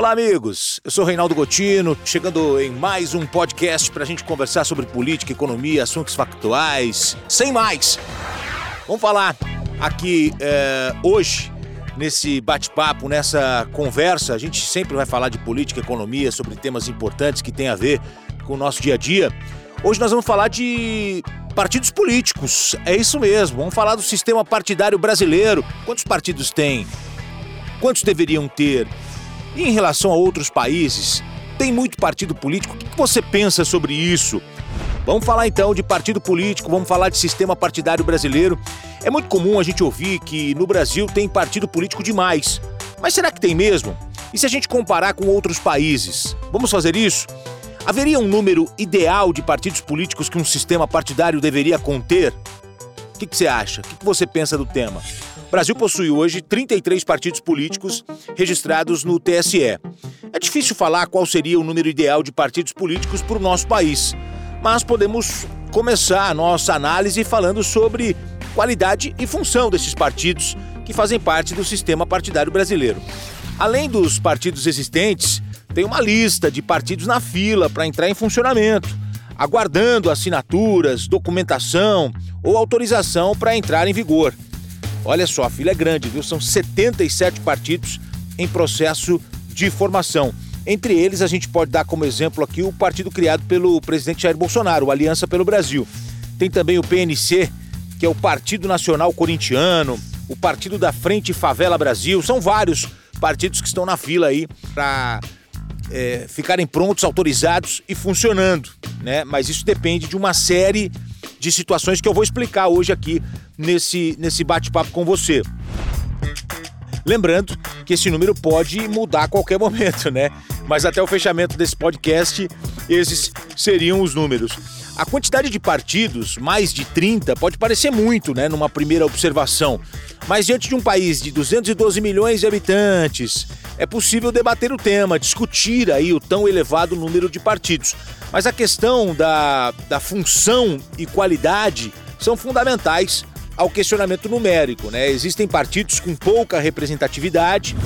Olá, amigos. Eu sou Reinaldo Gotino, chegando em mais um podcast para a gente conversar sobre política, economia, assuntos factuais. Sem mais, vamos falar aqui é, hoje, nesse bate-papo, nessa conversa. A gente sempre vai falar de política, economia, sobre temas importantes que têm a ver com o nosso dia a dia. Hoje nós vamos falar de partidos políticos. É isso mesmo. Vamos falar do sistema partidário brasileiro. Quantos partidos tem? Quantos deveriam ter? E em relação a outros países, tem muito partido político. O que você pensa sobre isso? Vamos falar então de partido político, vamos falar de sistema partidário brasileiro. É muito comum a gente ouvir que no Brasil tem partido político demais. Mas será que tem mesmo? E se a gente comparar com outros países? Vamos fazer isso? Haveria um número ideal de partidos políticos que um sistema partidário deveria conter? O que, que você acha? O que, que você pensa do tema? Brasil possui hoje 33 partidos políticos registrados no TSE. É difícil falar qual seria o número ideal de partidos políticos para o nosso país, mas podemos começar a nossa análise falando sobre qualidade e função desses partidos que fazem parte do sistema partidário brasileiro. Além dos partidos existentes, tem uma lista de partidos na fila para entrar em funcionamento, aguardando assinaturas, documentação ou autorização para entrar em vigor. Olha só, a fila é grande, viu? São 77 partidos em processo de formação. Entre eles, a gente pode dar como exemplo aqui o partido criado pelo presidente Jair Bolsonaro, Aliança pelo Brasil. Tem também o PNC, que é o Partido Nacional Corintiano, o Partido da Frente Favela Brasil. São vários partidos que estão na fila aí para é, ficarem prontos, autorizados e funcionando, né? Mas isso depende de uma série de situações que eu vou explicar hoje aqui nesse, nesse bate-papo com você. Lembrando que esse número pode mudar a qualquer momento, né? Mas até o fechamento desse podcast, esses seriam os números. A quantidade de partidos, mais de 30, pode parecer muito, né, numa primeira observação. Mas diante de um país de 212 milhões de habitantes, é possível debater o tema, discutir aí o tão elevado número de partidos. Mas a questão da, da função e qualidade são fundamentais ao questionamento numérico. Né? Existem partidos com pouca representatividade,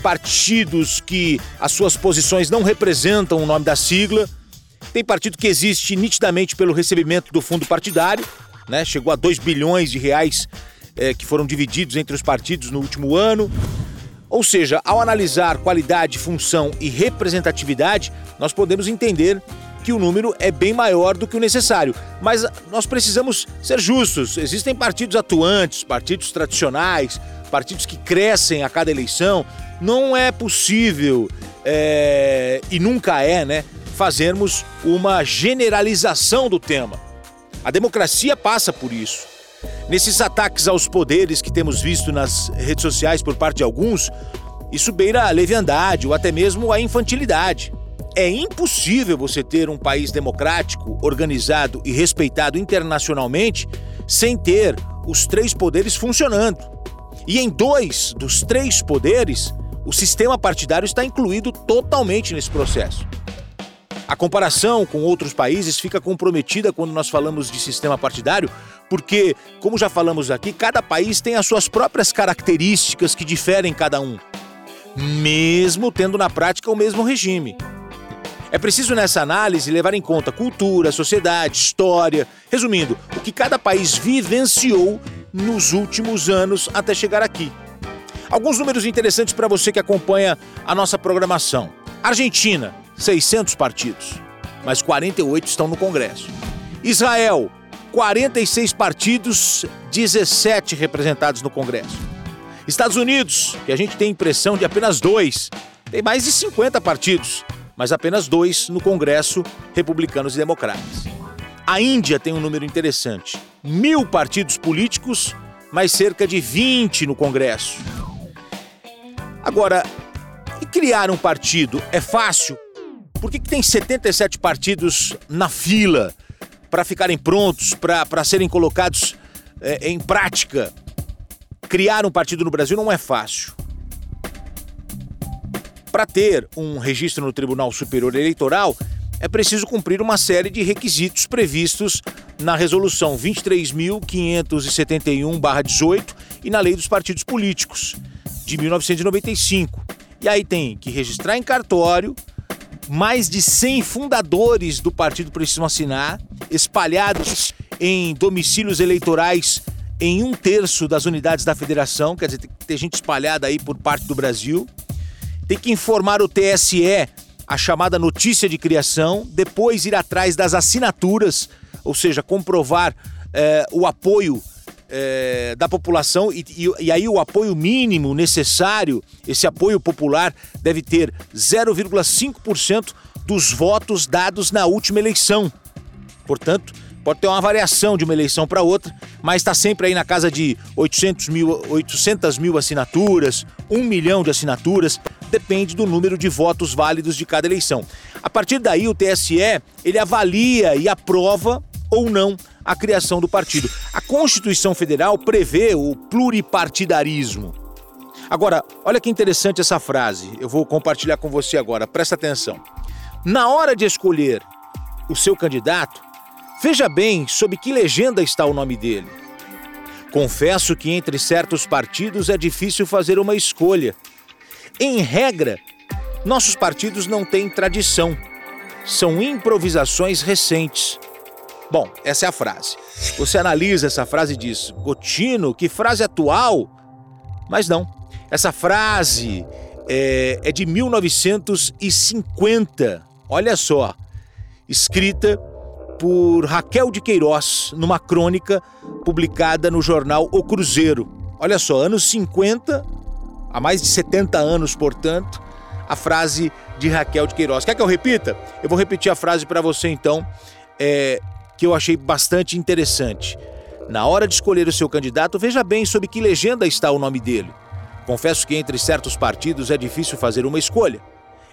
partidos que as suas posições não representam o nome da sigla, tem partido que existe nitidamente pelo recebimento do fundo partidário, né? chegou a 2 bilhões de reais é, que foram divididos entre os partidos no último ano. Ou seja, ao analisar qualidade, função e representatividade, nós podemos entender que o número é bem maior do que o necessário. Mas nós precisamos ser justos. Existem partidos atuantes, partidos tradicionais, partidos que crescem a cada eleição. Não é possível, é, e nunca é, né, fazermos uma generalização do tema. A democracia passa por isso. Nesses ataques aos poderes que temos visto nas redes sociais por parte de alguns, isso beira a leviandade ou até mesmo a infantilidade. É impossível você ter um país democrático, organizado e respeitado internacionalmente sem ter os três poderes funcionando. E em dois dos três poderes, o sistema partidário está incluído totalmente nesse processo. A comparação com outros países fica comprometida quando nós falamos de sistema partidário, porque, como já falamos aqui, cada país tem as suas próprias características que diferem cada um, mesmo tendo na prática o mesmo regime. É preciso nessa análise levar em conta cultura, sociedade, história, resumindo, o que cada país vivenciou nos últimos anos até chegar aqui. Alguns números interessantes para você que acompanha a nossa programação. Argentina, 600 partidos, mas 48 estão no Congresso. Israel, 46 partidos, 17 representados no Congresso. Estados Unidos, que a gente tem impressão de apenas dois, tem mais de 50 partidos, mas apenas dois no Congresso, republicanos e democratas. A Índia tem um número interessante: mil partidos políticos, mas cerca de 20 no Congresso. Agora, criar um partido é fácil? Por que, que tem 77 partidos na fila para ficarem prontos, para serem colocados é, em prática? Criar um partido no Brasil não é fácil para ter um registro no Tribunal Superior Eleitoral, é preciso cumprir uma série de requisitos previstos na Resolução 23.571-18 e na Lei dos Partidos Políticos, de 1995. E aí tem que registrar em cartório, mais de 100 fundadores do partido precisam assinar, espalhados em domicílios eleitorais em um terço das unidades da federação, quer dizer, tem gente espalhada aí por parte do Brasil. Tem que informar o TSE a chamada notícia de criação, depois ir atrás das assinaturas, ou seja, comprovar eh, o apoio eh, da população e, e, e, aí o apoio mínimo necessário, esse apoio popular, deve ter 0,5% dos votos dados na última eleição. Portanto, pode ter uma variação de uma eleição para outra, mas está sempre aí na casa de 800 mil, 800 mil assinaturas, 1 milhão de assinaturas, depende do número de votos válidos de cada eleição. A partir daí, o TSE ele avalia e aprova ou não a criação do partido. A Constituição Federal prevê o pluripartidarismo. Agora, olha que interessante essa frase. Eu vou compartilhar com você agora. Presta atenção. Na hora de escolher o seu candidato, veja bem sob que legenda está o nome dele. Confesso que entre certos partidos é difícil fazer uma escolha. Em regra, nossos partidos não têm tradição. São improvisações recentes. Bom, essa é a frase. Você analisa essa frase e diz: Gotino, que frase atual! Mas não. Essa frase é, é de 1950. Olha só. Escrita por Raquel de Queiroz, numa crônica publicada no jornal O Cruzeiro. Olha só, anos 50, há mais de 70 anos, portanto, a frase de Raquel de Queiroz. Quer que eu repita? Eu vou repetir a frase para você então. É, que eu achei bastante interessante. Na hora de escolher o seu candidato, veja bem sob que legenda está o nome dele. Confesso que entre certos partidos é difícil fazer uma escolha.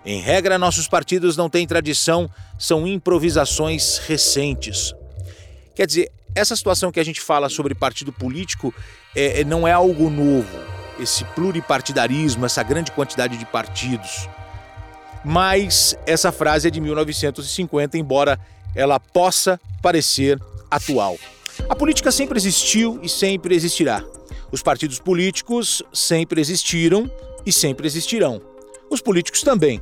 Em regra, nossos partidos não têm tradição, são improvisações recentes. Quer dizer, essa situação que a gente fala sobre partido político é, é não é algo novo, esse pluripartidarismo, essa grande quantidade de partidos. Mas essa frase é de 1950, embora ela possa parecer atual. A política sempre existiu e sempre existirá. Os partidos políticos sempre existiram e sempre existirão. Os políticos também.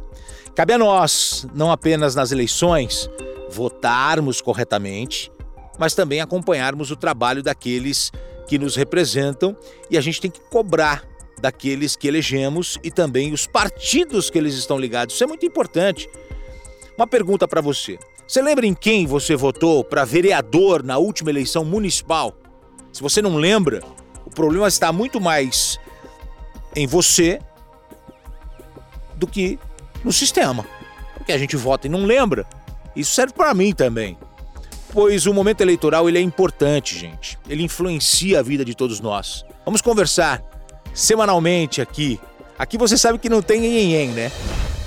Cabe a nós, não apenas nas eleições, votarmos corretamente, mas também acompanharmos o trabalho daqueles que nos representam e a gente tem que cobrar daqueles que elegemos e também os partidos que eles estão ligados. Isso é muito importante. Uma pergunta para você: você lembra em quem você votou para vereador na última eleição municipal? Se você não lembra, o problema está muito mais em você do que no sistema. Porque a gente vota e não lembra. Isso serve para mim também. Pois o momento eleitoral ele é importante, gente. Ele influencia a vida de todos nós. Vamos conversar semanalmente aqui. Aqui você sabe que não tem em né?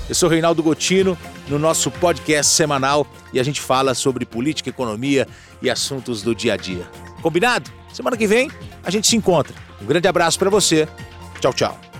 Eu sou Reinaldo Gotino, no nosso podcast semanal e a gente fala sobre política, economia e assuntos do dia a dia. Combinado? Semana que vem a gente se encontra. Um grande abraço para você. Tchau, tchau.